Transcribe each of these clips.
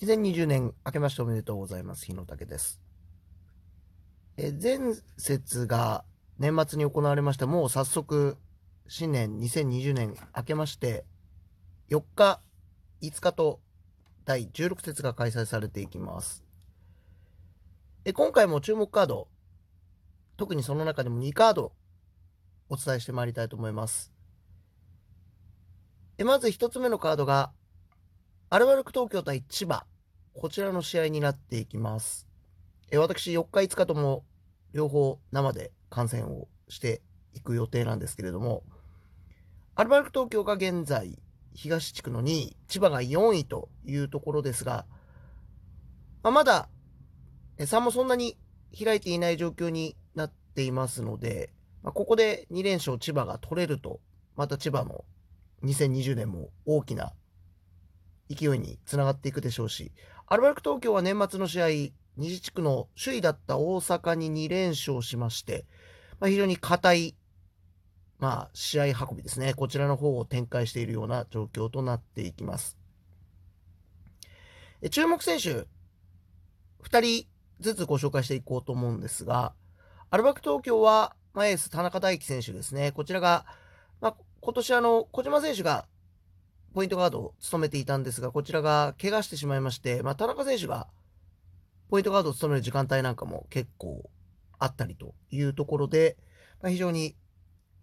2020年明けましておめでとうございます。日野武です。え前節が年末に行われました。もう早速、新年2020年明けまして、4日、5日と第16節が開催されていきます。え今回も注目カード、特にその中でも2カードお伝えしてまいりたいと思います。えまず1つ目のカードが、アルバルク東京対千葉。こちらの試合になっていきます。え私、4日、5日とも両方生で観戦をしていく予定なんですけれども、アルバルク東京が現在、東地区の2位、千葉が4位というところですが、まあ、まだ、差もそんなに開いていない状況になっていますので、まあ、ここで2連勝千葉が取れると、また千葉の2020年も大きな勢いにつながっていくでしょうし、アルバルク東京は年末の試合、二次地区の首位だった大阪に2連勝しまして、まあ、非常に硬い、まあ、試合運びですね。こちらの方を展開しているような状況となっていきます。注目選手、2人ずつご紹介していこうと思うんですが、アルバク東京は、まあ、エース田中大輝選手ですね。こちらが、まあ、今年あの、小島選手がポイントガードを務めていたんですが、こちらが怪我してしまいまして、まあ、田中選手がポイントガードを務める時間帯なんかも結構あったりというところで、まあ、非常に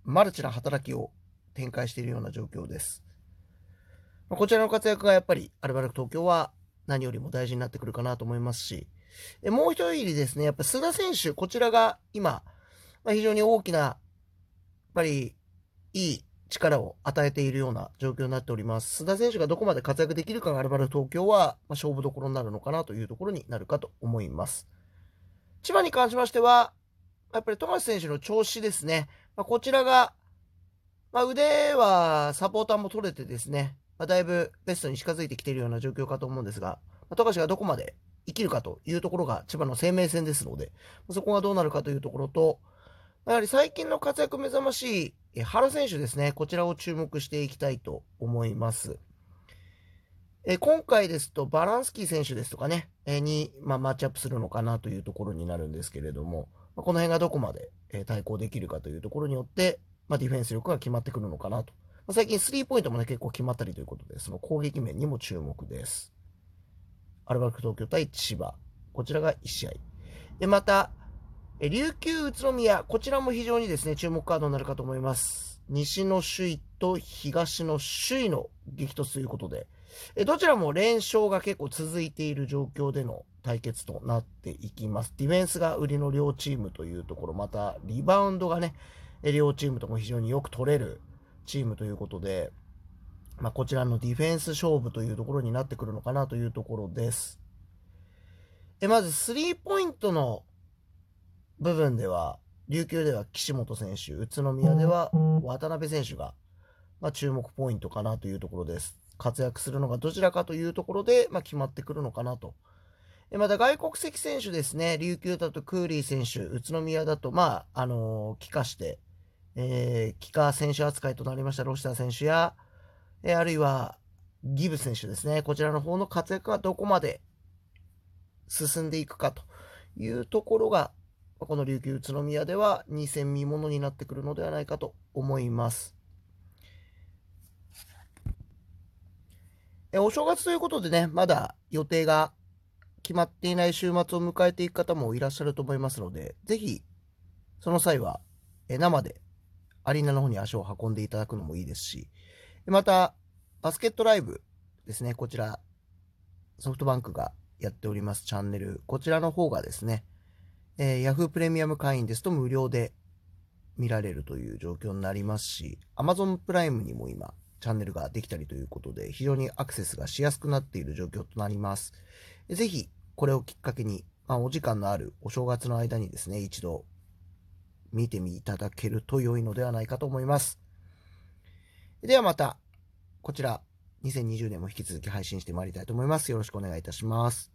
マルチな働きを展開しているような状況です。まあ、こちらの活躍がやっぱりアルバルク東京は何よりも大事になってくるかなと思いますし、えもう一人ですね、やっぱ須田選手、こちらが今、まあ、非常に大きな、やっぱりいい力を与えているような状況になっております。須田選手がどこまで活躍できるかがアルバル東京は、ま勝負どころになるのかなというところになるかと思います。千葉に関しましては、やっぱり富樫選手の調子ですね。まあ、こちらが、まあ、腕はサポーターも取れてですね、まあ、だいぶベストに近づいてきているような状況かと思うんですが、まあ、富樫がどこまで生きるかというところが千葉の生命線ですので、そこがどうなるかというところと、やはり最近の活躍目覚ましい原選手ですね、こちらを注目していきたいと思います。え今回ですと、バランスキー選手ですとかね、えに、まあ、マッチアップするのかなというところになるんですけれども、ま、この辺がどこまで、え対抗できるかというところによって、まあ、ディフェンス力が決まってくるのかなと。ま最近スリーポイントもね、結構決まったりということで、その攻撃面にも注目です。アルバルク東京対千葉。こちらが1試合。で、また、琉球宇都宮、こちらも非常にですね、注目カードになるかと思います。西の首位と東の首位の激突ということで、どちらも連勝が結構続いている状況での対決となっていきます。ディフェンスが売りの両チームというところ、またリバウンドがね、両チームとも非常によく取れるチームということで、まあ、こちらのディフェンス勝負というところになってくるのかなというところです。まず、スリーポイントの部分では、琉球では岸本選手、宇都宮では渡辺選手が、まあ、注目ポイントかなというところです。活躍するのがどちらかというところで、まあ、決まってくるのかなと。また外国籍選手ですね、琉球だとクーリー選手、宇都宮だと、まあ、あのー、帰化して、えー、帰化選手扱いとなりましたロシター選手や、えー、あるいはギブ選手ですね、こちらの方の活躍がどこまで進んでいくかというところが、この琉球宇都宮では2戦見ものになってくるのではないかと思います。お正月ということでね、まだ予定が決まっていない週末を迎えていく方もいらっしゃると思いますので、ぜひ、その際は、生でアリーナの方に足を運んでいただくのもいいですし、また、バスケットライブですね、こちら、ソフトバンクがやっておりますチャンネル、こちらの方がですね、えー、Yahoo プレミアム会員ですと無料で見られるという状況になりますし、Amazon プライムにも今、チャンネルができたりということで、非常にアクセスがしやすくなっている状況となります。ぜひ、これをきっかけに、まあ、お時間のあるお正月の間にですね、一度見てみいただけると良いのではないかと思います。ではまた、こちら、2020年も引き続き配信してまいりたいと思います。よろしくお願いいたします。